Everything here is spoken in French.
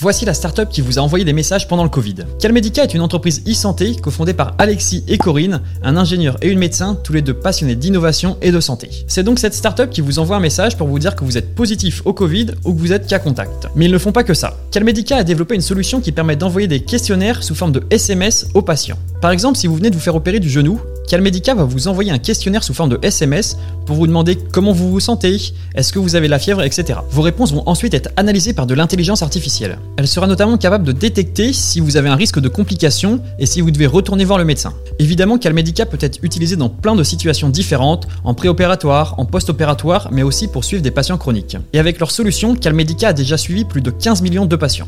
Voici la startup qui vous a envoyé des messages pendant le Covid. Calmedica est une entreprise e-santé cofondée par Alexis et Corinne, un ingénieur et une médecin, tous les deux passionnés d'innovation et de santé. C'est donc cette startup qui vous envoie un message pour vous dire que vous êtes positif au Covid ou que vous êtes cas contact. Mais ils ne font pas que ça. Calmedica a développé une solution qui permet d'envoyer des questionnaires sous forme de SMS aux patients. Par exemple, si vous venez de vous faire opérer du genou, Calmedica va vous envoyer un questionnaire sous forme de SMS pour vous demander comment vous vous sentez, est-ce que vous avez la fièvre, etc. Vos réponses vont ensuite être analysées par de l'intelligence artificielle. Elle sera notamment capable de détecter si vous avez un risque de complications et si vous devez retourner voir le médecin. Évidemment, Calmedica peut être utilisé dans plein de situations différentes, en préopératoire, en post-opératoire, mais aussi pour suivre des patients chroniques. Et avec leur solution, Calmedica a déjà suivi plus de 15 millions de patients.